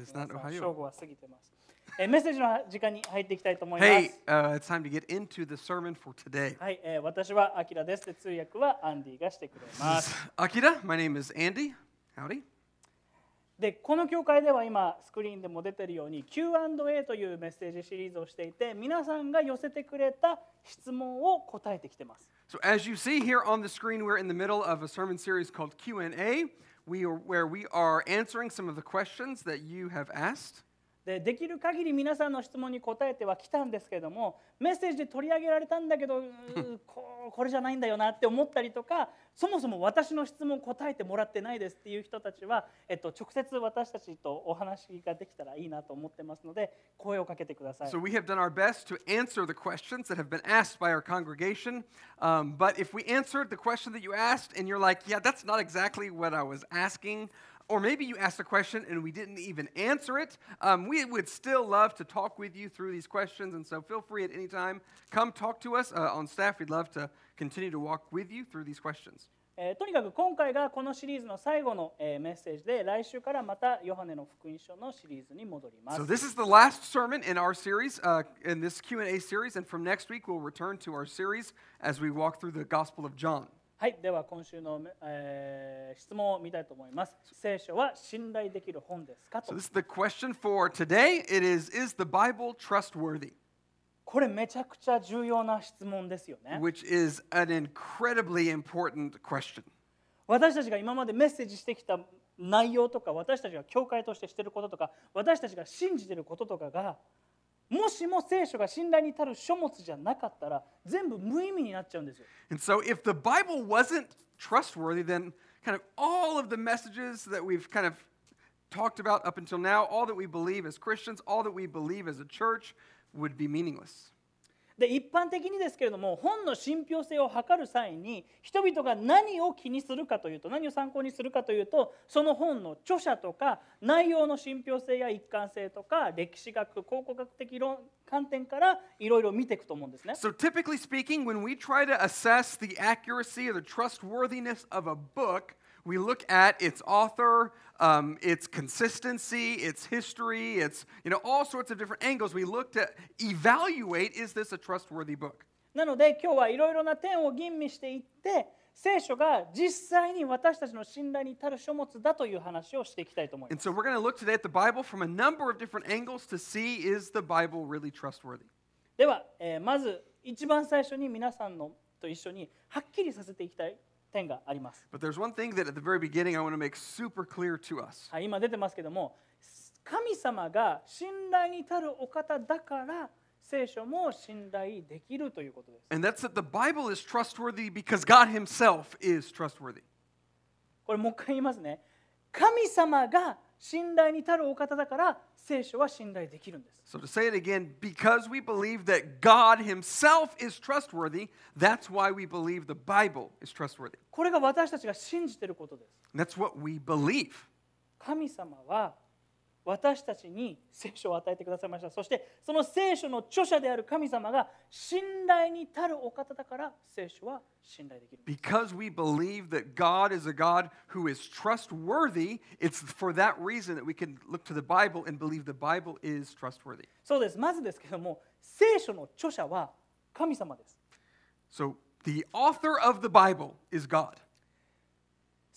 is not Ohio. 正午は過ぎてます。えーメッセージの時間に入っていきたいと思います。Hey, uh, it's time to get into the sermon for today. はい、えー私はアキラです。で通訳はアンディがしてくれます。Akira, my name is Andy. Howdy. で、この教会では今スクリーンでも出てるように Q&A というメッセージシリーズをしていて、皆さんが寄せてくれた質問を答えてきてます。So as you see here on the screen, we're in the middle of a sermon series called Q&A, we are, where we are answering some of the questions that you have asked. でできる限り皆さんの質問に答えてはきたんですけれどもメッセージで取り上げられたんだけどここれじゃないんだよなって思ったりとかそもそも私の質問答えてもらってないですっていう人たちは、えっと、直接私たちとお話ができたらいいなと思ってますので声をかけてください So。we have done our best to answer the questions that have been asked by our congregation. Um, but if we answered the question that you asked and you're like, yeah, that's not exactly what I was asking, or maybe you asked a question and we didn't even answer it, um, we would still love to talk with you through these questions. And so feel free at any time, come talk to us uh, on staff. We'd love to continue to walk with you through these questions. えーとにかく今回がこのシリーズの最後の、えーメッセージで来週からまたヨハネの福音書のシリーズに戻ります So。this is the last sermon in our series, uh, in this Q&A series, and from next week we'll return to our series as we walk through the Gospel of John. はい、では今週の、えー質問を見たいと思います。聖書は信頼できる本ですか So と this。is the question for today. It is Is the Bible trustworthy? これめちゃくちゃ重要な質問ですよね。Which is an incredibly important question. 私たちが今までメッセージしてきた内容とか、私たちが教会としてしてることとか、私たちが信じてることとかが、もしも聖書が信頼に足る書物じゃなかったら、全部無意味になっちゃうんですよ。 And so if the Bible wasn't trustworthy, then kind of all of the messages that we've kind of talked about up until now, all that we believe as Christians, all that we believe as a church would be meaningless. で一般的にですけれども本の信憑性を測る際に人々が何を気にするかというと何を参考にするかというとその本の著者とか内容の信憑性や一貫性とか歴史学考古学的論観点からいろいろ見ていくと思うんですね。So, typically speaking, when we try to assess the accuracy or the trustworthiness of a book, we look at its author, um, its consistency, its history, its, you know, all sorts of different angles. We look to evaluate is this a trustworthy book? なので今日はいろいろな点を吟味していって聖書が実際に私たちの信頼に足る書物だという話をしていきたいと思いま And す。so, we're going to look today at the Bible from a number of different angles to see is the Bible really trustworthy? では、えーまず一番最初に皆さんのと一緒にはっきりさせていきたい点があります。今出てますけども、神様が信頼に足るお方だから、聖書も信頼できるということです。これもう一回言いますね。神様が信頼に足るお方だから聖書は信頼できるんです。So, to say it again, because we believe that God Himself is trustworthy, that's why we believe the Bible is trustworthy. これが私たちが信じていることです。That's what we believe. 神様は私たちに聖書を与えてくださいました。そしてその聖書の著者である神様が信頼に足るお方だから聖書は信頼できる。Because we believe that God is a God who is trustworthy, it's for that reason that we can look to the Bible and believe the Bible is trustworthy. そうです。まずですけども、聖書の著者は神様です。So, the author of the Bible is God.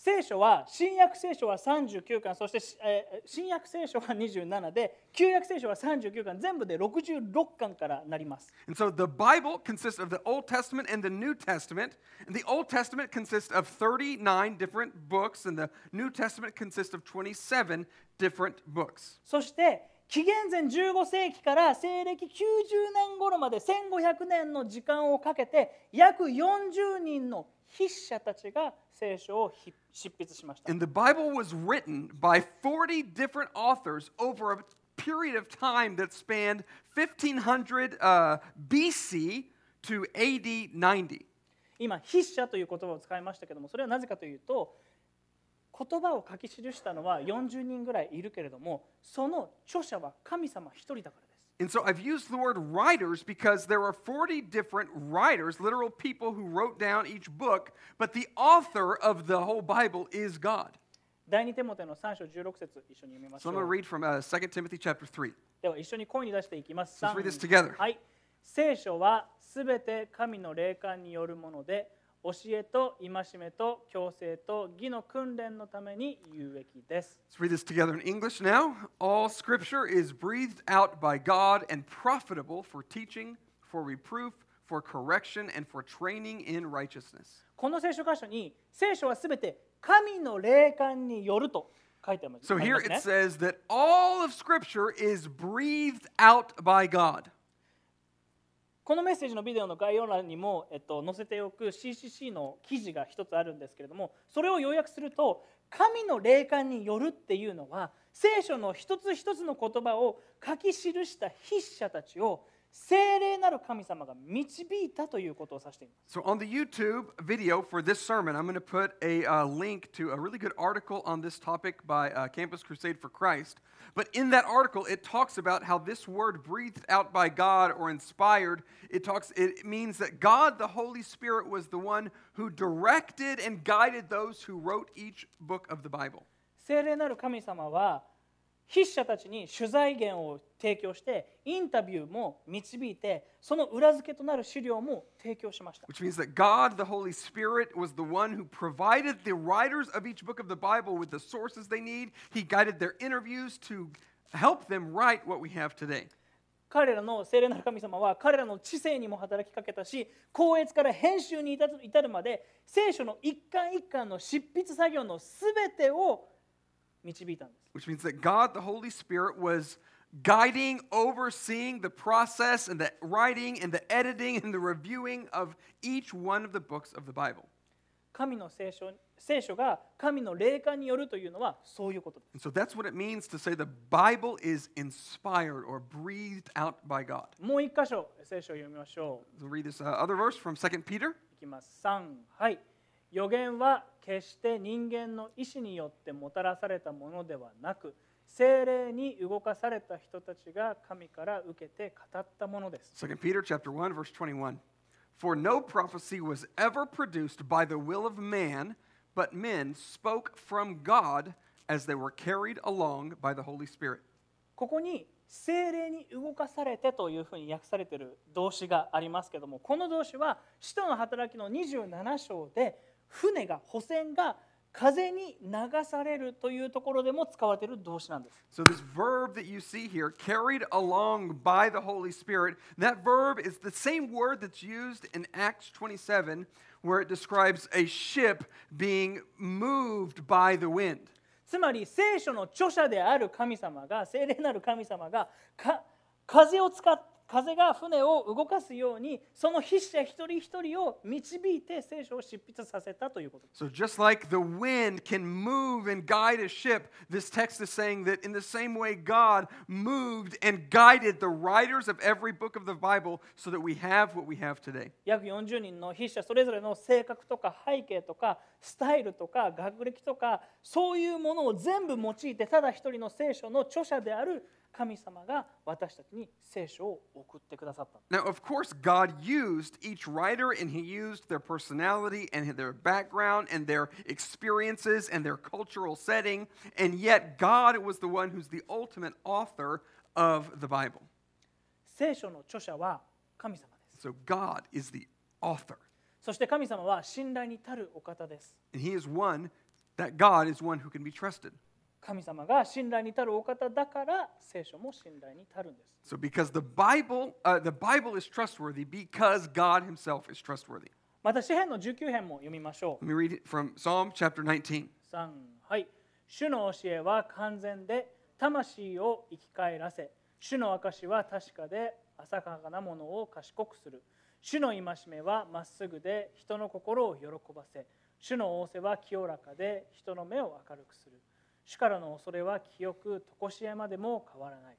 聖書は新約聖書は39巻そして、えー新約聖書は27で旧約聖書は39巻全部で66巻からなります And so the Bible consists of the Old Testament and the New Testament. And the Old Testament consists of 39 different books, and the New Testament consists of 27 different books. そして紀元前15世紀から西暦90年頃まで1500年の時間をかけて約40人の筆者たちが聖書をひ執筆しました And the Bible was written by 40 different authors over a period of time that spanned 1500 uh, BC to AD 90. 今筆者という言葉を使いましたけどもそれはなぜかというと言葉を書き記したのは40人ぐらいいるけれどもその著者は神様一人だから And so I've used the word writers because there are 40 different writers, literal people who wrote down each book, but the author of the whole Bible is God. 第2テモテの3章16節一緒に読みまし So ょ I'm going to う read from uh, 2 Timothy chapter 3. では一緒に声に出していきます。 Let's read this 三 together. はい。聖書はすべて神の霊感によるもので、 教えと戒めと強制と義の訓練のために有益です。Let's read this together in English now. All scripture is breathed out by God and profitable for teaching, for reproof, for correction, and for training in righteousness. この聖書箇所に聖書はすべて神の霊感によると書いてあります So here it ね。says that all of scripture is breathed out by God. このメッセージのビデオの概要欄にも、えっと、載せておく CCC の記事が一つあるんですけれどもそれを要約すると神の霊感によるっていうのは聖書の一つ一つの言葉を書き記した筆者たちを聖霊なる神様が導いたということを指しています So on the YouTube video for this sermon, I'm going to put a uh, link to a really good article on this topic by uh, Campus Crusade for Christ. But in that article, it talks about how this word breathed out by God or inspired, it talks it means that God the Holy Spirit was the one who directed and guided those who wrote each book of the Bible. 聖霊なる神様は 筆者たちに取材源を提供してインタビューも導いてその裏付けとなる資料も提供しました Which means that God, the Holy Spirit, was the one who provided the writers of each book of the Bible with the sources they need. He guided their interviews to help them write what we have today. 彼らの聖霊なる神様は彼らの知性にも働きかけたし校閲から編集に至るまで聖書の一巻一巻の執筆作業の全てを 導いたんです Which means that God, the Holy Spirit, was guiding, overseeing the process and the writing and the editing and the reviewing of each one of the books of the Bible. 神の聖書聖書が神の霊感によるというのはそういうことです And so that's what it means to say the Bible is inspired or breathed out by God. もう一箇所聖書を読みましょう So read this uh, other verse from 2 Peter. いきます3はい 予言は決して人間の意志によってもたらされたものではなく精霊に動かされた人たちが神から受けて語ったものです2 Peter chapter 1 verse 21. For no prophecy was ever produced by the will of man, but men spoke from God as they were carried along by the Holy Spirit. ここに精霊に動かされてというふうに訳されている動詞がありますけどもこの動詞は使徒の働きの27章で船が補船が風に流されるというところでも使われている動詞なんです So, this verb that you see here, carried along by the Holy Spirit, that verb is the same word that's used in Acts 27, where it describes a ship being moved by the wind. つまり聖書の著者である神様が聖霊なる神様がか風を使っ風が船を動かすようにその筆者一人一人を導いて聖書を執筆させたということ。So, just like the wind can move and guide a ship, this text is saying that in the same way, God moved and guided the writers of every book of the Bible so that we have what we have today. 約40人の筆者それぞれの性格とか背景とかスタイルとか学歴とかそういうものを全部用いてただ一人の聖書の著者である神様が私たちに聖書を送ってくださった。 Now, of course, God used each writer and He used their personality and their background and their experiences and their cultural setting, and yet God was the one who's the ultimate author of the Bible. 聖書の著者は神様です。 So, God is the author, そして神様は信頼に足るお方です。 and He is one, that God is one who can be trusted. 神様が信頼に足るお方だから聖書も信頼に足るんです。So, because the Bible, uh, the Bible is trustworthy because God Himself is trustworthy. また詩篇の19編も読みましょう。Let me read it from Psalm chapter 19. 3はい。主の教えは完全で魂を生き返らせ、主の証は確かで浅はかなものを賢くする。主の戒めはまっすぐで人の心を喜ばせ、主の仰せは清らかで人の目を明るくする。主からの恐れは清く、とこしえまでも変わらない。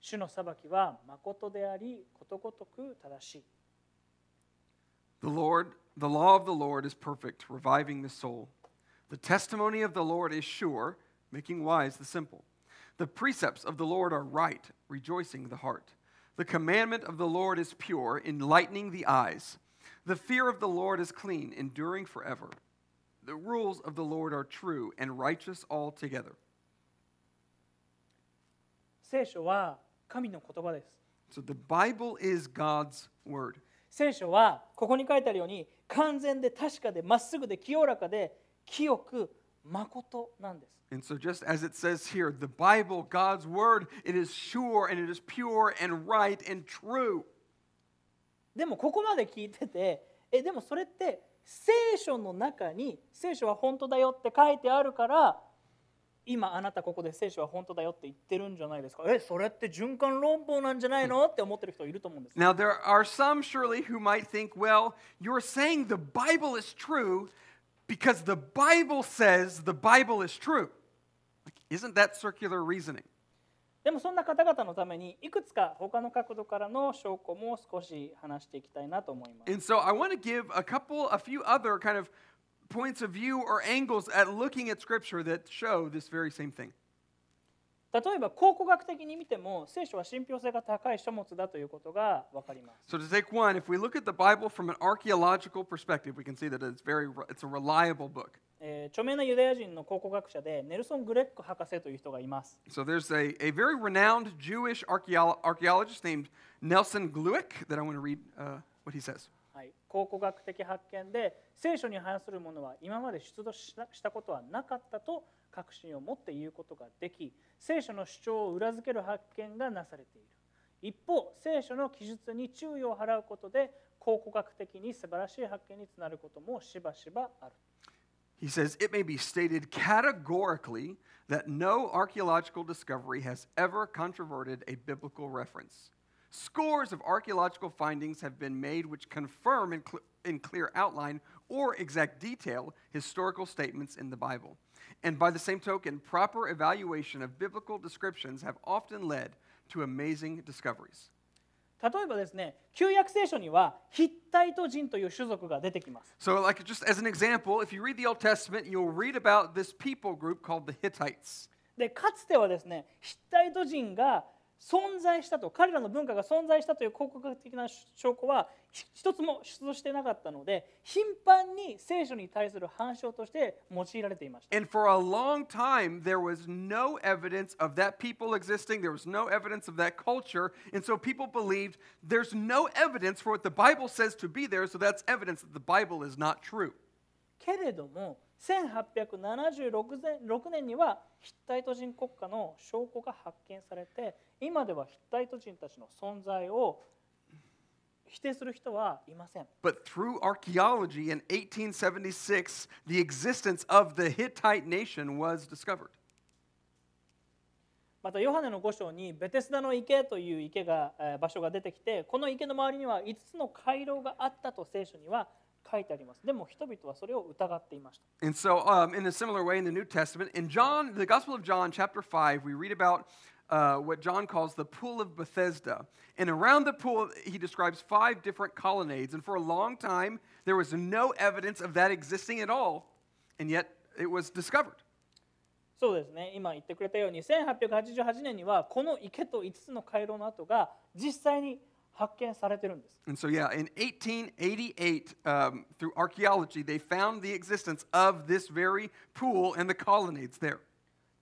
主の裁きは誠であり、ことごとく正しい。The Lord, the law of the Lord is perfect, reviving the soul. The testimony of the Lord is sure, making wise the simple. The precepts of the Lord are right, rejoicing the heart. The commandment of the Lord is pure, enlightening the eyes. The fear of the Lord is clean, enduring forever. The rules of the Lord are true and righteous altogether. 聖書は神の言葉です So the Bible is God's word. 聖書はここに書いてあるように完全で確かでまっすぐで清らかで清く誠なんです And so, just as it says here, the Bible, God's word, it is sure and it is pure and right and true. でもここまで聞いてて えでもそれって聖書の中に聖書は本当だよって書いてあるから今あなたここで聖書は本当だよって言ってるんじゃないですかえそれって循環論法なんじゃないのって思ってる人いると思うんです Now, there are some surely who might think, well, you're saying the Bible is true because the Bible says the Bible is true. Isn't that circular reasoning? でもそんな方々のためにいくつか他の角度からの証拠も少し話していきたいなと思います And so, I want to give a couple, a few other kind of points of view or angles at looking at Scripture that show this very same thing. 例えば考古学的に見ても聖書は信憑性が高い書物だということが分かります So to take one, if we look at the Bible from an archaeological perspective, we can see that it's very it's a reliable book. えー著名なユダヤ人の考古学者でネルソン・グレック博士という人がいます。So there's a, a very renowned Jewish archaeo- archaeologist named Nelson Glueck that I want to read uh, what he says. はい、考古学的発見で聖書に反するものは今まで出土したしたことはなかったと確信を持って言うことができ聖書の主張を裏付ける発見がなされている。一方聖書の記述に注意を払うことで考古学的に素晴らしい発見につながることもしばしばある He says it may be stated categorically that no archaeological discovery has ever controverted a biblical reference. Scores of archaeological findings have been made which confirm in, cl- in clear outline or exact detail historical statements in the Bible. And by the same token, proper evaluation of biblical descriptions have often led to amazing discoveries. 例えばですね旧約聖書にはヒッタイト人という種族が出てきます So, like just as an example, if you read the Old Testament, you'll read about this people group called the Hittites. でかつてはですねヒッタイト人が存在したと彼らの文化が存在したという考古学的な証拠はひ一つも出土してなかったので頻繁に聖書に対する反証として用いられていました And for a long time, there was no evidence of that people existing. There was no evidence of that culture. And so people believed there's no evidence for what the Bible says to be there, so that's evidence that the Bible is not true. けれども1876年6年にはヒッタイト人国家の証拠が発見されて今ではヒッタイト人たちの存在を否定する人はいません But through archaeology in 1876, the existence of the Hittite nation was discovered. またヨハネの5章にベテスダの池という池が、えー場所が出てきてこの池の周りには5つの回廊があったと聖書には書いてありますでも人々はそれを疑っていました And so, um, in a similar way, in the New Testament, in John, the Gospel of John, chapter 5, we read about uh, what John calls the Pool of Bethesda. And around the pool, he describes five different colonnades. And for a long time, there was no evidence of that existing at all. And yet, it was discovered. そうですね今言ってくれたように1888年にはこの池と5つの回廊の跡が実際に 発見されてるんです And so, yeah, in 1888, um, through archaeology, they found the existence of this very pool and the colonnades there.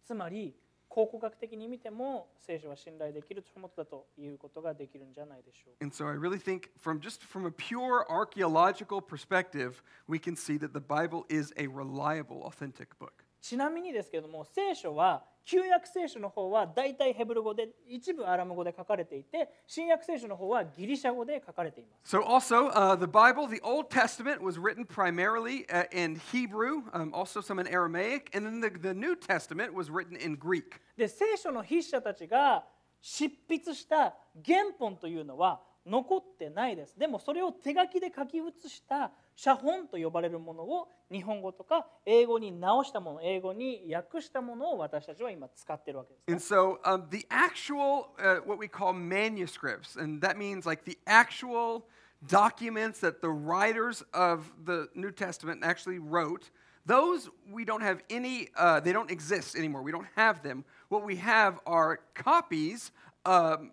つまり考古学的に見ても聖書は信頼できる書物だということができるんじゃないでしょうか And so I really think from just from a pure archaeological perspective, we can see that the Bible is a reliable, authentic book. ちなみにですけれども聖書は 旧約聖書の方は大体ヘブル語で一部アラム語で書かれていて新約聖書の方はギリシャ語で書かれています So also, uh, the Bible, the Old Testament, was written primarily uh, in Hebrew, um, also some in Aramaic, and then the, the New Testament was written in Greek. で聖書の筆者たちが執筆した原本というのは残ってないですでもそれを手書きで書き写した写本と呼ばれるものを日本語とか英語に直したもの英語に訳したものを私たちは今使ってるわけですね、 And so um, the actual, uh, what we call manuscripts, and that means like the actual documents that the writers of the New Testament actually wrote, those we don't have any, uh, they don't exist anymore. We don't have them. What we have are copies um,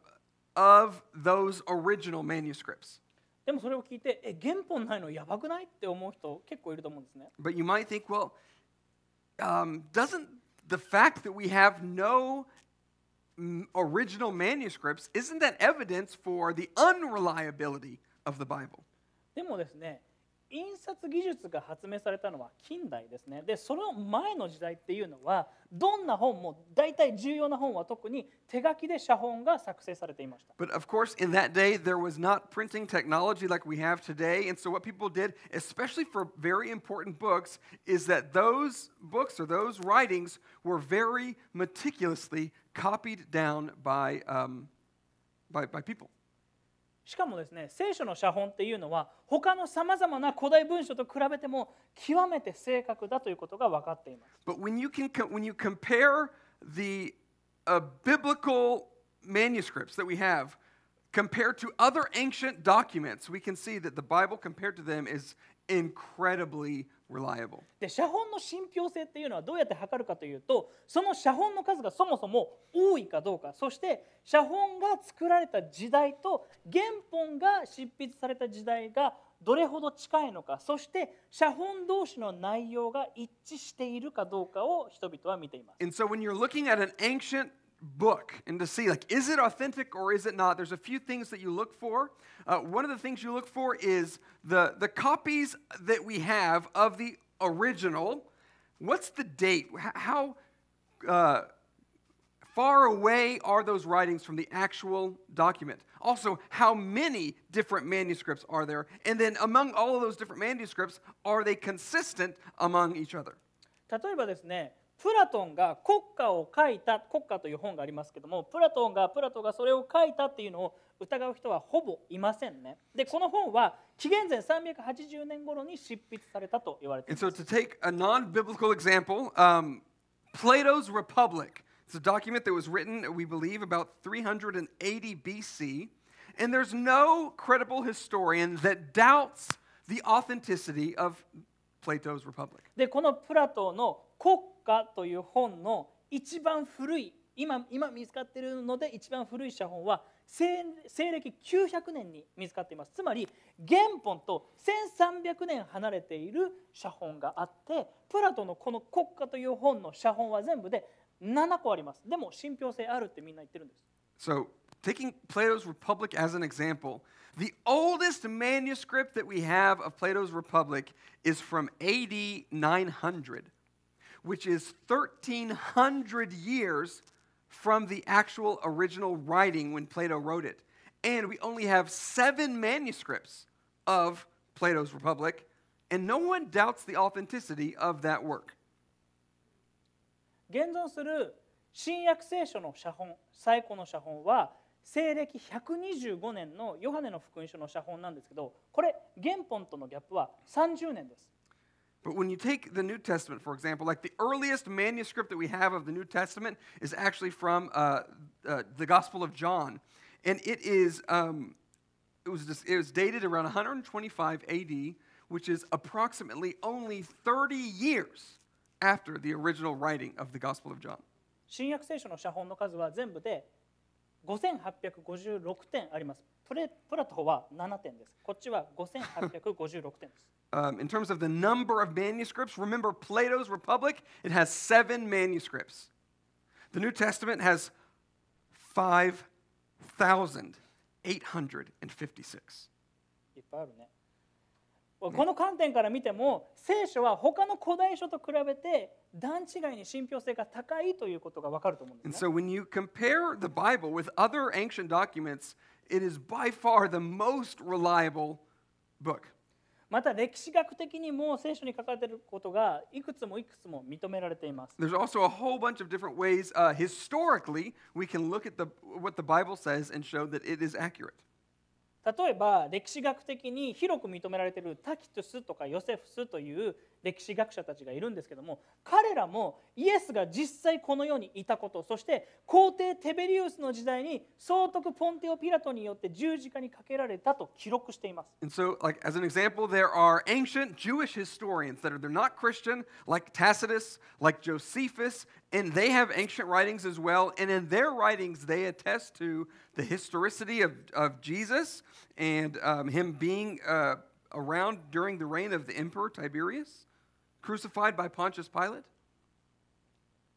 of those original manuscripts. でもそれを聞いてえ原本ないのやばくないって思う人結構いると思うんですね But you might think, well, um, doesn't the fact that we have no mm, original manuscripts, isn't that evidence for the unreliability of the Bible? でもですね 印刷技術が発明されたのは近代ですねでその前の時代っていうのはどんな本も大体重要な本は特に手書きで写本が作成されていました But of course, in that day, there was not printing technology like we have today. And so, what people did, especially for very important books, is that those books or those writings were very meticulously copied down by, um, by, by people. しかもですね聖書の写本っていうのは他のさまざまな古代文書と比べても極めて正確だということが分かっています But when you, can, co- when you compare the uh, biblical manuscripts that we have compared to other ancient documents, we can see that the Bible, compared to them, is incredibly reliable. で写本の信憑性っていうのはどうやって測るかというとその写本の数がそもそも多いかどうかそして写本が作られた時代と原本が執筆された時代がどれほど近いのかそして写本同士の内容が一致しているかどうかを人々は見ています。And so when you're looking at an ancient book and to see like is it authentic or is it not there's a few things that you look for uh, one of the things you look for is the the copies that we have of the original what's the date H- how uh, far away are those writings from the actual document also how many different manuscripts are there and then among all of those different manuscripts are they consistent among each other 例えばですね プラトンが国家を書いた国家という本がありますけどもプラトンがプラトンがそれを書いたっていうのを疑う人はほぼいませんねでこの本は紀元前380年頃に執筆されたと言われてい And ます so, to take a non biblical example, um, Plato's Republic. It's a document that was written, we believe, about 380 BC. And there's no credible historian that doubts the authenticity of Plato's Republic. でこのプラトンの国家という本の一番古い今今見つかっているので一番古い写本は西西暦900年に見つかっています。つまり原本と1300年離れている写本があってプラトのこの国家という本の写本は全部で7個あります。でも信憑性あるってみんな言ってるんです。So, taking Plato's Republic as an example, the oldest manuscript that we have of Plato's Republic is from AD 900, which is 1300 years from the actual original writing when Plato wrote it. And we only have seven manuscripts of Plato's Republic, and no one doubts the authenticity of that work. 現存する新約聖書の写本最古の写本は西暦125年のヨハネの福音書の写本なんですけどこれ原本とのギャップは30年です But when you take the New Testament, for example, like the earliest manuscript that we have of the New Testament is actually from uh, uh, the Gospel of John, and it is um, it was just, it was dated around 125 A.D., which is approximately only 30 years after the original writing of the Gospel of John. 新約聖書の写本の数は全部で5856点ありますプレプラトは7点ですこっちは5856点です Um, in terms of the number of manuscripts, remember Plato's Republic, it has seven manuscripts. The New Testament has 5,856. いっぱいあるねこの観点から見ても聖書は他の古代書と比べて段違いに信憑性が高いということがわかると思うんで And す、ね so when you compare the Bible with other ancient documents, it is by far the most reliable book. また歴史学的にも聖書に書かれていることがいくつもいくつも認められています。There's also a whole bunch of different ways, uh, historically, we can look at the, what the Bible says and show that it is accurate. 例えば歴史学的に広く認められているタキトゥスとかヨセフスという歴史学者たちがいるんですけども彼らもイエスが実際この世にいたことそして皇帝テベリウスの時代に総督ポンテオ・ピラトによって十字架にかけられたと記録しています。And so, like as an example, there are ancient Jewish historians that are they're not Christian, like Tacitus, like Josephus, And they have ancient writings as well. And in their writings, they attest to the historicity of, of Jesus and um, him being uh, around during the reign of the emperor Tiberius, crucified by Pontius Pilate.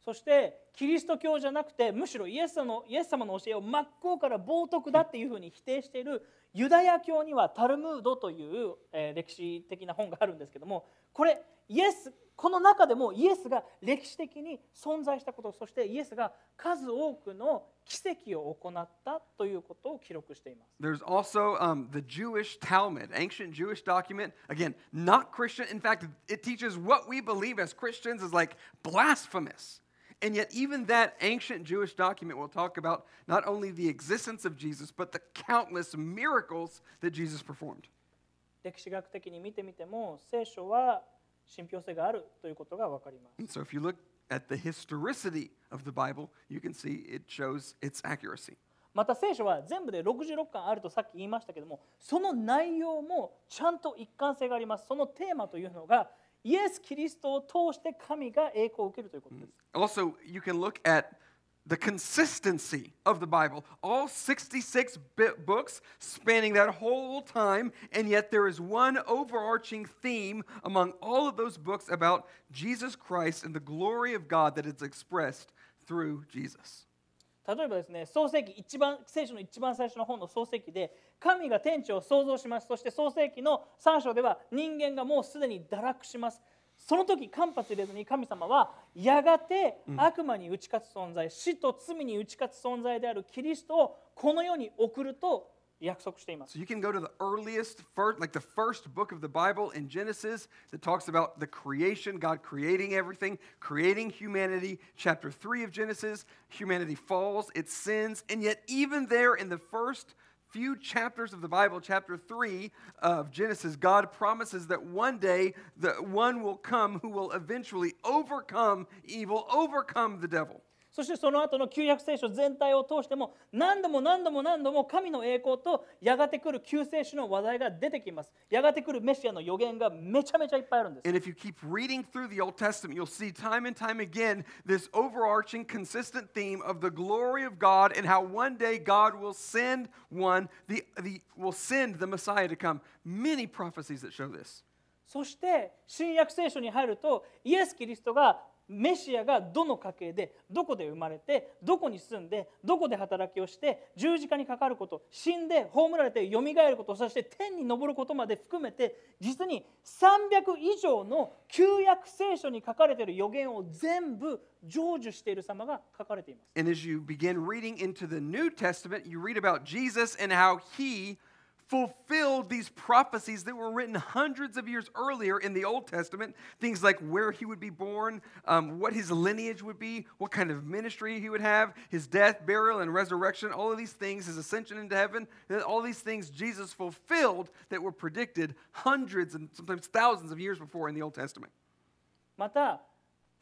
そしてキリスト教じゃなくてむしろイエスのイエス様の教えを真っ向から冒涜だっていうふうに否定しているユダヤ教にはタルムードという、えー歴史的な本があるんですけどもこれイエスこの中でもイエスが歴史的に存在したことそしてイエスが数多くの奇跡を行ったということを記録しています。There's also um, the Jewish Talmud, ancient Jewish document. Again, not Christian. In fact, it teaches what we believe as Christians is like blasphemous. And yet, even that ancient Jewish document will talk about not only the existence of Jesus, but the countless miracles that Jesus performed. 歴史学的に見てみても聖書は信憑性があるということが分かります。And so, if you look at the historicity of the Bible, you can see it shows its accuracy. また聖書は全部で66巻あるとさっき言いましたけどもその内容もちゃんと一貫性がありますそのテーマというのがイエス・キリストを通して神が栄光を受けるということです Also, you can look at the consistency of the Bible. All 66 bit books spanning that whole time, and yet there is one overarching theme among all of those books about Jesus Christ and the glory of God that is expressed through Jesus. 例えばですね創世記一番聖書の一番最初の本の創世記で神が天地を創造しますそして創世記の3章では人間がもうすでに堕落します その時間髪入れずに神様はやがて悪魔に打ち勝つ存在、死と罪に打ち勝つ存在であるキリストをこの世に送ると約束しています So you can go to the earliest, first, like the first book of the Bible in Genesis that talks about the creation, God creating everything, creating humanity. Chapter 3 of Genesis, humanity falls, it sins, and yet, even there in the first few chapters of the Bible, chapter 3 of Genesis, God promises that one day the one will come who will eventually overcome evil, overcome the devil. そしてその後の旧約聖書全体を通しても何度も何度も何度も神の栄光とやがて来る救世主の話題が出てきます。やがて来るメシアの予言がめちゃめちゃいっぱいあるんです。And if you keep reading through the Old Testament, you'll see time and time again this overarching, consistent theme of the glory of God and how one day God will send one, the, the, will send the Messiah to come. Many prophecies that show this. そして新約聖書に入るとイエス・キリストがメシアがどの家系でどこで生まれてどこに住んでどこで働きをして十字架にかかること死んで葬られてよみがえることそして天に昇ることまで含めて実に300以上の旧約聖書に書かれている予言を全部成就している様が書かれています。And as you begin reading into the New Testament, you read about Jesus and how he fulfilled these prophecies that were written hundreds of years earlier in the Old Testament. Things like where he would be born, um, what his lineage would be, what kind of ministry he would have, his death, burial, and resurrection, all of these things, his ascension into heaven, all these things Jesus fulfilled that were predicted hundreds and sometimes thousands of years before in the Old Testament. また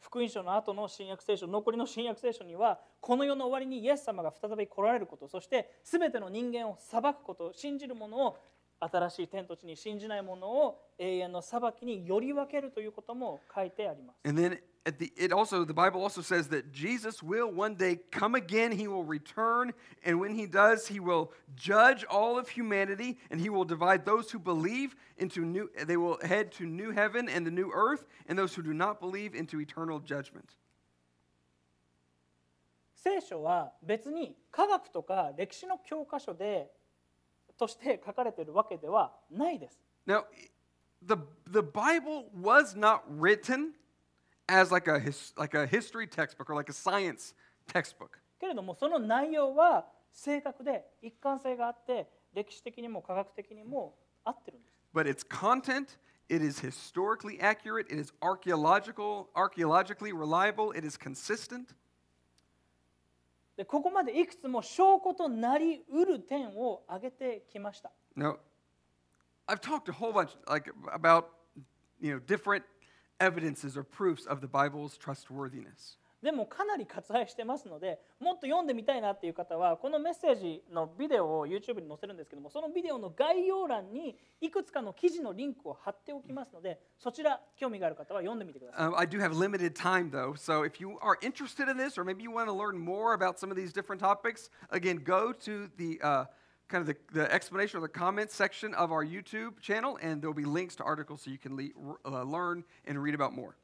福音書の後の新約聖書残りの新約聖書にはこの世の終わりにイエス様が再び来られることそして全ての人間を裁くこと信じる者を新しい天と地に信じない者を永遠の裁きにより分けるということも書いてあります。And then at the it also the Bible also says that Jesus will one day come again, he will return, and when he does, he will judge all of humanity and he will divide those who believe into new they will head to new heaven and the new earth, and those who do not believe into eternal judgment. 聖書は別に科学とか歴史の教科書でとして書かれているわけではないです。 Now, the the Bible was not written as like a his, like a history textbook or like a science textbook. けれどもその内容は正確で一貫性があって歴史的にも科学的にも合ってるんです。but its content it is historically accurate it is archaeological archaeologically reliable it is consistent でここまでいくつも証拠となりうる点を挙げてきました。now i've talked a whole bunch like about you know different evidences or proofs of the bible's trustworthiness でもかなり割愛してますのでもっと読んでみたいなっていう方はこのメッセージのビデオを YouTube に載せるんですけどもそのビデオの概要欄にいくつかの記事のリンクを貼っておきますのでそちら興味がある方は読んでみてください。Um, I do have limited time though, so if you are interested in this, or maybe you want to learn more about some of these different topics, again, go to the uh, kind of the, the explanation or the comments section of our YouTube channel, and there'll be links to articles so you can le- uh, learn and read about more.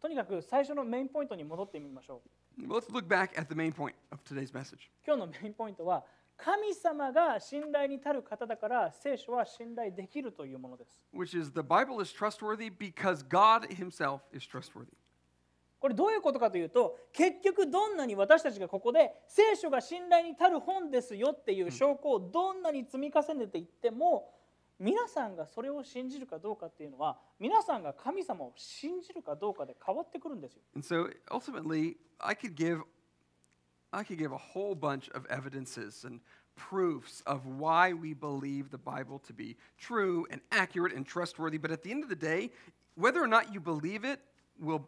とにかく最初のメインポイントに戻ってみましょう。 Well, let's look back at the main point of today's message. 今日のメインポイントは神様が信頼に足る方だから聖書は信頼できるというものです。 which is the Bible is trustworthy because God Himself is trustworthy. これどういうことかというと結局どんなに私たちがここで聖書が信頼に足る本ですよっていう証拠をどんなに積み重ねていっても皆さんがそれを信じるかどうかっていうのは皆さんが神様を信じるかどうかで変わってくるんですよ。And so ultimately, I could give I could give a whole bunch of evidences and proofs of why we believe the Bible to be true and accurate and trustworthy, but at the end of the day, whether or not you believe it will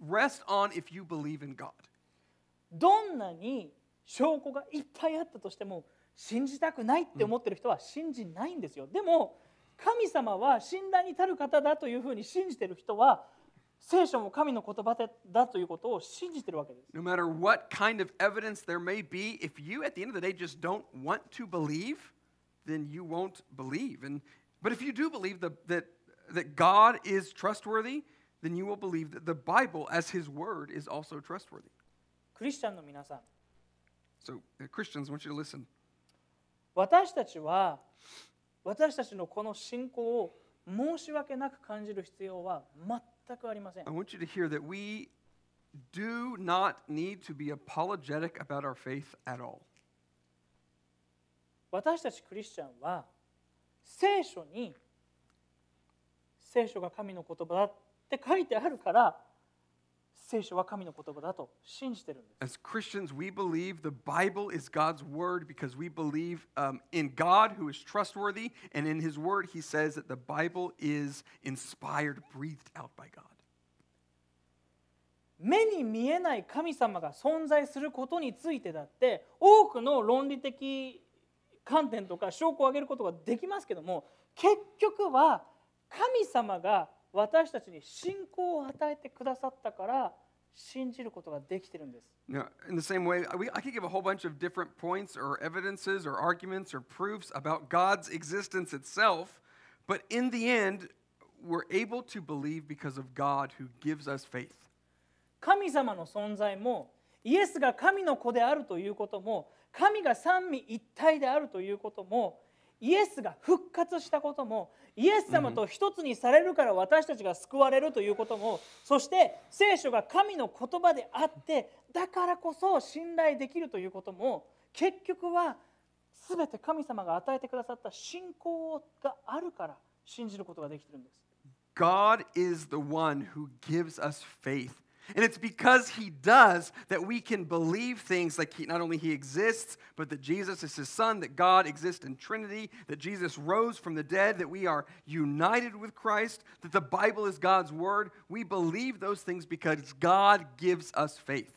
rest on if you believe in God. どんなに証拠がいっぱいあったとしても信じたくないって思ってる人は信じないんですよ。でも神様は信頼に足る方だというふうに信じてる人は聖書も神の言葉でだということを信じてるわけです。No matter what kind of evidence there may be, if you at the end of the day just don't want to believe, then you won't believe. And but if you do believe the, that that God is trustworthy, then you will believe that the Bible as His Word is also trustworthy. クリスチャンの皆さん So uh, Christians, I want you to listen. 私たちは私たちのこの信仰を申し訳なく感じる必要は全くありません I。want you to hear that we do not need to be apologetic about our faith at all. 私たちクリスチャンは聖書に聖書が神の言葉だ って書いてあるから聖書は神の言葉だと信じてるんです。As Christians, we believe the Bible is God's word because we believe um, in God who is trustworthy, and in His word, He says that the Bible is inspired, breathed out by God. 目に見えない神様が存在することについてだって多くの論理的観点とか証拠を挙げることができますけども結局は神様が私たちに信仰を与えてくださったから信じることができてるんです。Now, in the same way, we, I could give a whole bunch of different points or evidences or arguments or proofs about God's existence itself, but in the end, we're able to believe because of God who gives us faith. 神様の存在もイエスが神の子であるということも神が三位一体であるということもイエスが復活したこともイエス様と一つにされるから私たちが救われるということもそして聖書が神の言葉であってだからこそ信頼できるということも結局は全て神様が与えてくださった信仰があるから信じることができてるんです。God is the one who gives us faith. And it's because he does that we can believe things like he, not only he exists, but that Jesus is his son, that God exists in Trinity, that Jesus rose from the dead, that we are united with Christ, that the Bible is God's word. We believe those things because God gives us faith.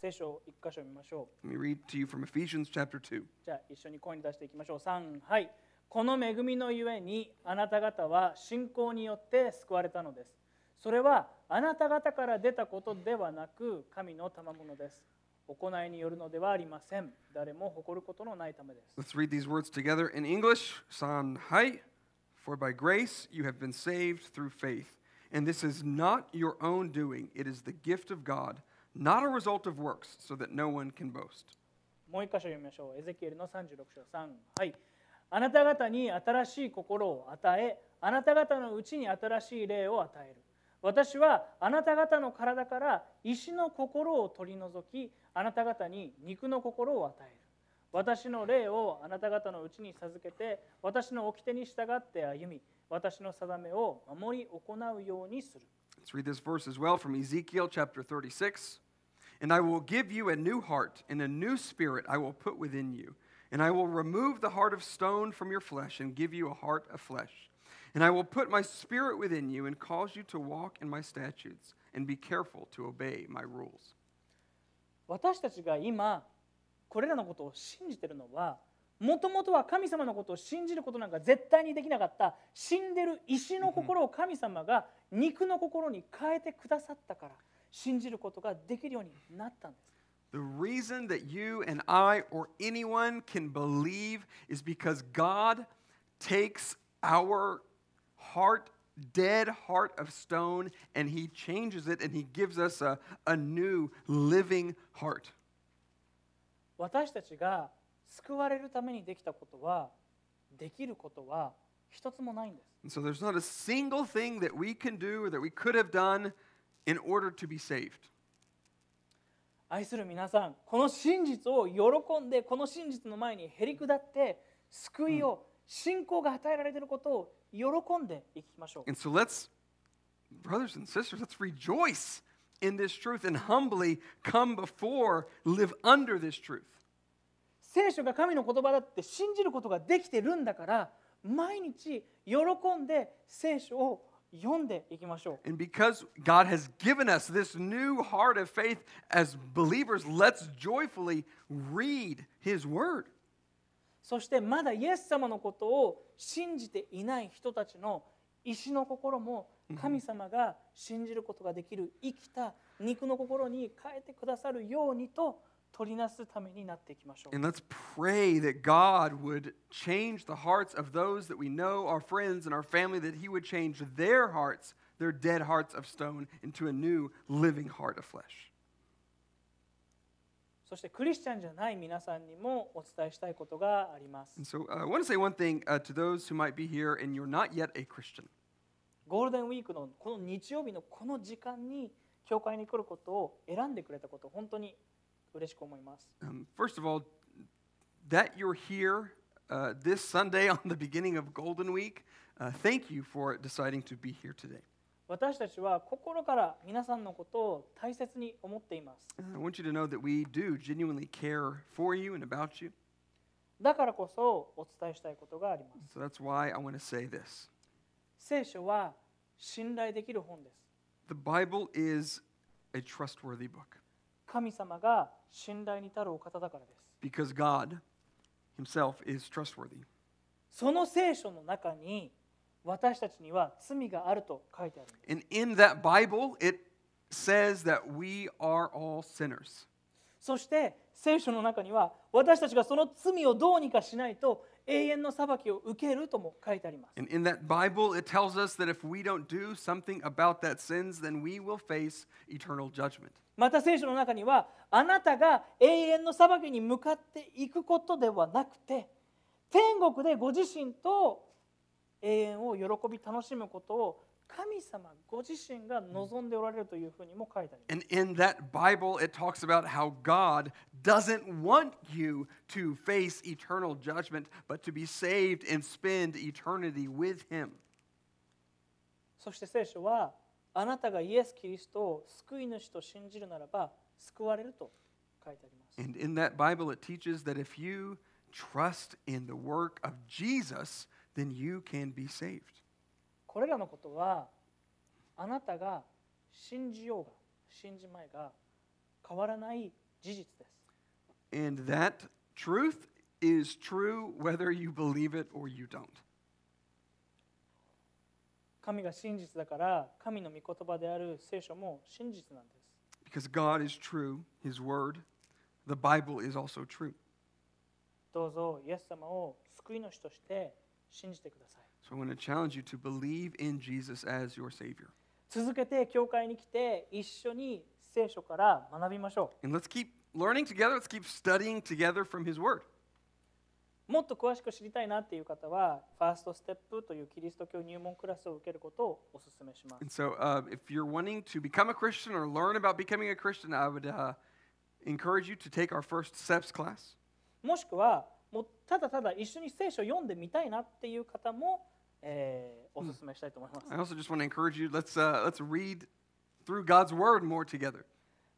聖書を一箇所見ましょう。 Let me read to you from Ephesians chapter 2. じゃあ一緒に声に出していきましょう。3はい。この恵みのゆえにあなた方は信仰によって救われたのです。 それはあなた方から出たことではなく神の賜物です。行いによるのではありません。誰も誇ることのないためです。Let's read these words together in English. San hai. For by grace you have been saved through faith. And this is not your own doing, it is the gift of God, not a result of works, so that no one can boast. もう一箇所読みましょう。エゼキエルの36章3はい。あなた方に新しい心を与え、あなた方のうちに新しい霊を与える。私はあなた方の体から石の心を取り除き、あなた方に肉の心を与える。私の霊をあなた方のうちに授けて、私の掟に従って歩み、私の定めを守り行うようにする。Let's read this verse as well from Ezekiel chapter 36. And I will give you a new heart, and a new spirit I will put within you. And I will remove the heart of stone from your flesh, and give you a heart of flesh. And I will put my spirit within you, and cause you to walk in my statutes, and be careful to obey my rules. 私たちが今これらのことを信じているのはもともとは神様のことを信じることなんか絶対にできなかった死んでる石の心を神様が肉の心に変えてくださったから信じることができるようになったんです。The reason that you and I or anyone can believe is because God takes our heart, dead heart of stone, and He changes it and He gives us a, a new living heart. 私たちが救われるためにできたことはできることは一つもないんです。So there's not a single thing that we can do or that we could have done in order to be saved. 愛する皆さんこの真実を喜んでこの真実の前にへり下って救いを、信仰が与えられていることを 喜んでいきましょう And so let's, brothers and sisters, let's rejoice in this truth and humbly come before, live under this truth. 聖書が神の言葉だって信じることができてるんだから毎日喜んで聖書を読んでいきましょう And because God has given us this new heart of faith as believers, let's joyfully read His Word. そしてまだイエス様のことを信じていない人たちの石の心も神様が信じることができる生きた肉の心に変えてくださるようにと取りなすためになっていきましょう And let's pray that God would change the hearts of those that we know, our friends and our family, that He would change their hearts, their dead hearts of stone, into a new living heart of flesh. そしてクリスチャンじゃない皆さんにもお伝えしたいことがあります And so uh, I want to say one thing uh, to those who might be here and you're not yet a Christian. ゴールデンウィークのこの日曜日のこの時間に教会に来ることを選んでくれたこと本当に嬉しく思います Um, first of all, that you're here uh, this Sunday on the beginning of Golden Week, uh, thank you for deciding to be here today. 私たちは心から皆さんのことを大切に思っています。だからこそお伝えしたいことがあります。聖書は信頼できる本です。The Bible is a trustworthy book. 神様が信頼に至るお方だからです。Because God himself is trustworthy. その聖書の中に、私たちには罪があると書いてある And in that Bible, it says that we are all sinners. そして聖書の中には私たちがその罪をどうにかしないと永遠の裁きを受けるとも書いてあります And in that Bible, it tells us that if we don't do something about that sins, then we will face eternal judgment. また聖書の中にはあなたが永遠の裁きに向かっていくことではなくて天国でご自身と永遠を喜び楽しむことを神様ご自身が望んでおられるというふうにも書いてあります And in that Bible, it talks about how God doesn't want you to face eternal judgment, but to be saved and spend eternity with Him. そして聖書はあなたがイエス・キリストを救い主と信じるならば救われると書いてあります And in that Bible, it teaches that if you trust in the work of Jesus, then you can be saved. これらのことはあなたが信じようが信じまいが変わらない事実です And that truth is true whether you believe it or you don't. 神が真実だから神の御言葉である聖書も真実なんです Because God is true, His word, the Bible is also true. どうぞイエス様を救い主として 信じてください。続けて教会に来て一緒に聖書から学びましょう。もっと詳しく知りたいなっていう方は、ファーストステップというキリスト教入門クラスを受けることをお勧めします。もしくは、ただただ一緒に聖書を読んでみたいなっていう方も、えーお勧めしたいと思います、I also just want to encourage you, let's, uh, let's read through God's word more together.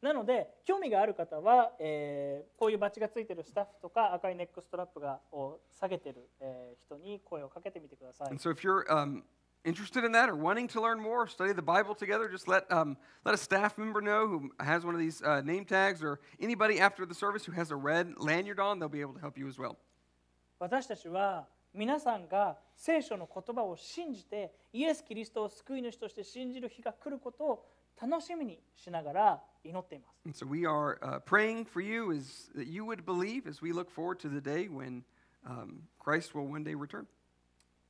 なので興味がある方は、えーこういうバッジがついてるスタッフとか赤いネックストラップがを下げてる、えー人に声をかけてみてください And so if you're um, interested in that or wanting to learn more, study the Bible together, just let, um, let a staff member know who has one of these uh, name tags or anybody after the service who has a red lanyard on, they'll be able to help you as well. 私たちは皆さんが聖書の言葉を信じてイエス・キリストを救い主として信じる日が来ることを楽しみにしながら祈っています。So we are uh, praying for you is that you would believe as we look forward to the day when um, Christ will one day return.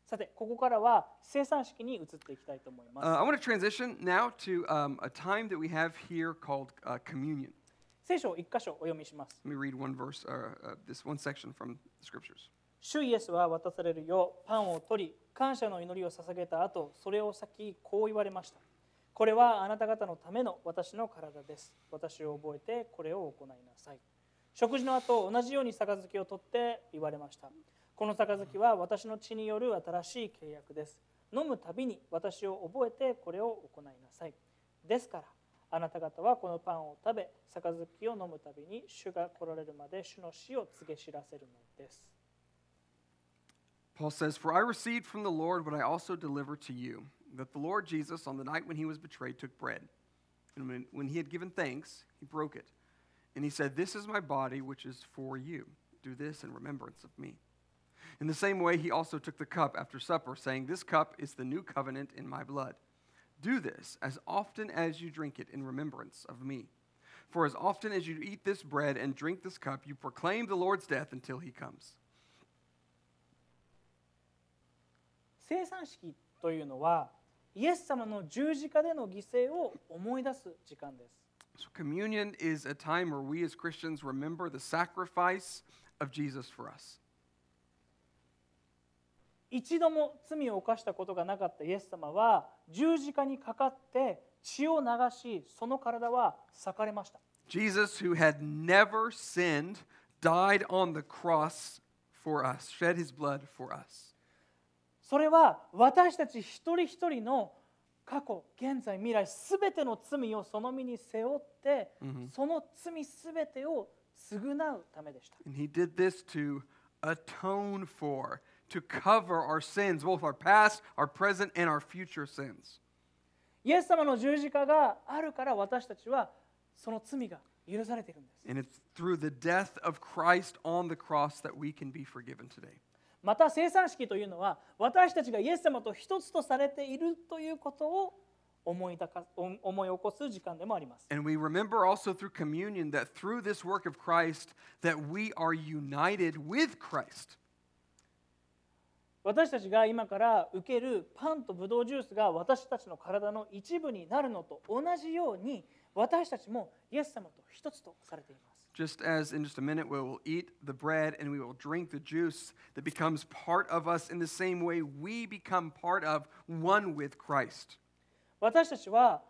さて、ここからは生産式に移っていきたいと思いま Uh, す。I want to transition now to um, a time that we have here called uh, communion. 聖書を一箇所お読みします。Let me read one verse, uh, uh, this one section from the scriptures. 主イエスは渡されるようパンを取り感謝の祈りを捧げた後それを裂きこう言われました。これはあなた方のための私の体です。私を覚えてこれを行いなさい。食事の後同じように杯を取って言われました。この杯は私の血による新しい契約です。飲むたびに私を覚えてこれを行いなさい。ですからあなた方はこのパンを食べ杯を飲むたびに主が来られるまで主の死を告げ知らせるのです Paul says, For I received from the Lord what I also delivered to you, that the Lord Jesus, on the night when he was betrayed, took bread. And when, when he had given thanks, he broke it. And he said, This is my body, which is for you. Do this in remembrance of me. In the same way, he also took the cup after supper, saying, This cup is the new covenant in my blood. Do this as often as you drink it in remembrance of me. For as often as you eat this bread and drink this cup, you proclaim the Lord's death until he comes. 生産式というのはイエス様の十字架での犠牲を思い出す時間です。 So, communion is a time where we as Christians remember the sacrifice of Jesus for us. 一度も罪を犯したことがなかったイエス様は十字架にかかって血を流しその体は裂かれました。Jesus, who had never sinned, died on the cross for us, shed his blood for us. それは私たち一人一人の過去現在未来すべての罪をその身に背負って、その罪すべてを償うためでした。And he did this to atone for, to cover our sins, both our past, our present, and our future sins. イエス様の十字架があるから私たちはその罪が許されているんです。 And it's through the death of Christ on the cross that we can be forgiven today. また生産式というのは私たちがイエス様と一つとされているということを思いだか思思い起こす時間でもあります。 And we remember also through communion that through this work of Christ that we are united with Christ. 私たちが今から受けるパンとブドウジュースが私たちの体の一部になるのと同じように私たちもイエス様と一つとされています。Just as in just a minute we will eat the bread and we will drink the juice that becomes part of us, in the same way we become part of one with Christ. 私たちは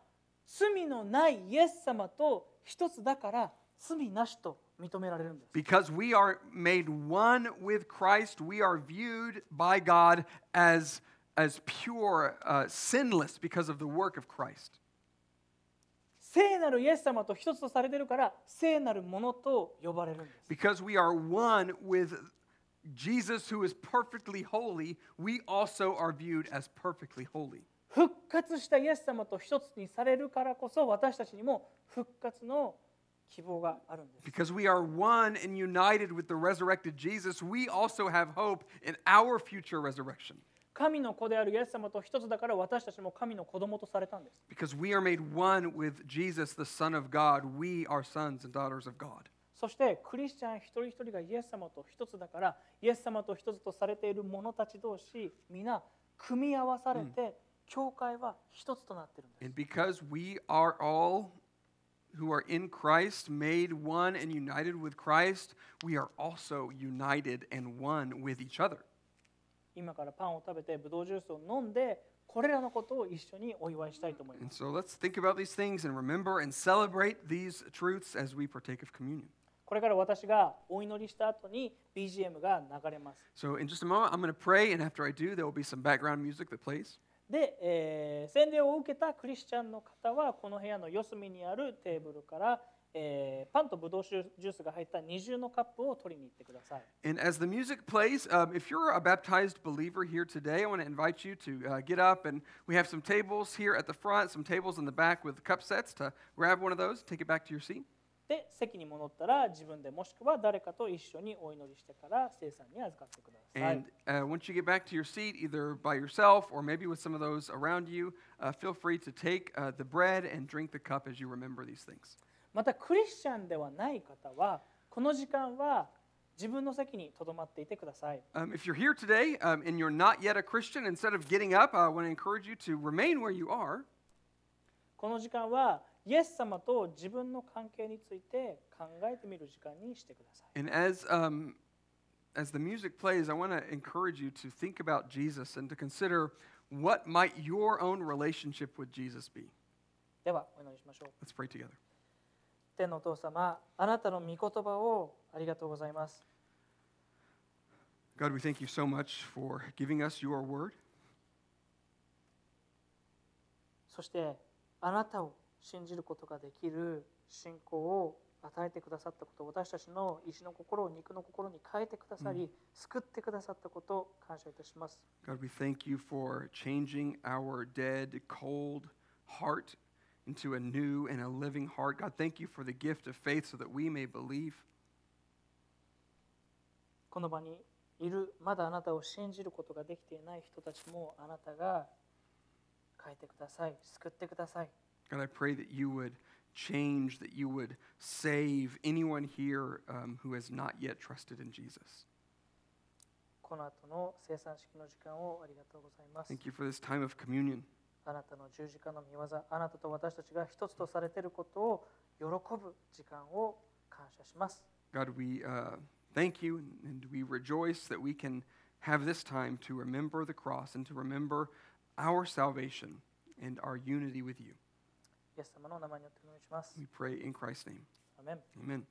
罪のないイエス様と一つだから罪なしと認められるんです。Because we are made one with Christ, we are viewed by God as, as pure, uh, sinless because of the work of Christ. 聖なるイエス様と一つとされているから聖なるものと呼ばれるんです。Because we are one with Jesus, who is perfectly holy, we also are viewed as perfectly holy. 復活したイエス様と一つにされるからこそ私たちにも復活の希望があるんです。Because we are one and united with the resurrected Jesus, we also have hope in our future resurrection. 神の子であるイエス様と一つだから私たちも神の子供とされたんです。Because we are made one with Jesus, the Son of God, we are sons and daughters of God. そしてクリスチャン一人一人がイエス様と一つだからイエス様と一つとされている者たち同士皆組み合わされて教会は一つとなっているんです。And because we are all who are in Christ, made one and united with Christ, we are also united and one with each other. 今からパンを食べてブドウジュースを飲んでこれらのことを一緒にお祝いしたいと思いま And す。 so let's think about these things and remember and celebrate these truths as we partake of communion. これから私がお祈りした後に BGM が流れます。 So, in just a moment, I'm going to pray, and after I do, there will be some background music that plays. で、えー洗礼を受けたクリスチャンの方はこの部屋の四隅にあるテーブルから、えーパンとブドウジュースが入った二重のカップを取りに行ってください。And as the music plays, um, if you're a baptized believer here today, I want to invite you to uh, get up, and we have some tables here at the front, some tables in the back with cup sets to grab one of those, take it back to your seat. で席に戻ったら自分でもしくは誰かと一緒にお祈りしてから聖餐に預かってください And。uh, once you get back to your seat, either by yourself or maybe with some of those around you, uh, feel free to take uh, the bread and drink the cup as you remember these things. またクリスチャンではない方はこの時間は自分の席にとどまっていてください。Um, if you're here today um, and you're not yet a Christian, instead of getting up, I want to encourage you to remain where you are. この時間はイエス様と自分の関係について考えてみる時間にしてください。And as, um, as the music plays, I want to encourage you to think about Jesus and to consider what might your own relationship with Jesus be. ではお祈りしましょう。Let's pray together. 天のお父様、あなたの御言葉をありがとうございます。God, we thank you so much for giving us your word. そしてあなたを信じることができる信仰を与えてくださったこと私たちの意志の心を肉の心に変えてくださり、救ってくださったことを感謝いたします God, we thank you for changing our dead, cold heart into a new and a living heart. God, thank you for the gift of faith so that we may believe. この場にいるまだあなたを信じることができていない人たちもあなたが変えてください救ってください God, I pray that you would change, that you would save anyone here um, who has not yet trusted in Jesus. この後の生産式の時間をありがとうございます Thank you for this time of communion. あなたの十字架の御業あなたと私たちが一つとされていることを喜ぶ時間を感謝します God, we uh, thank you and, and we rejoice that we can have this time to remember the cross and to remember our salvation and our unity with you. イエス様のお名前によってお願いします。We pray in Christ's name. アメン Amen.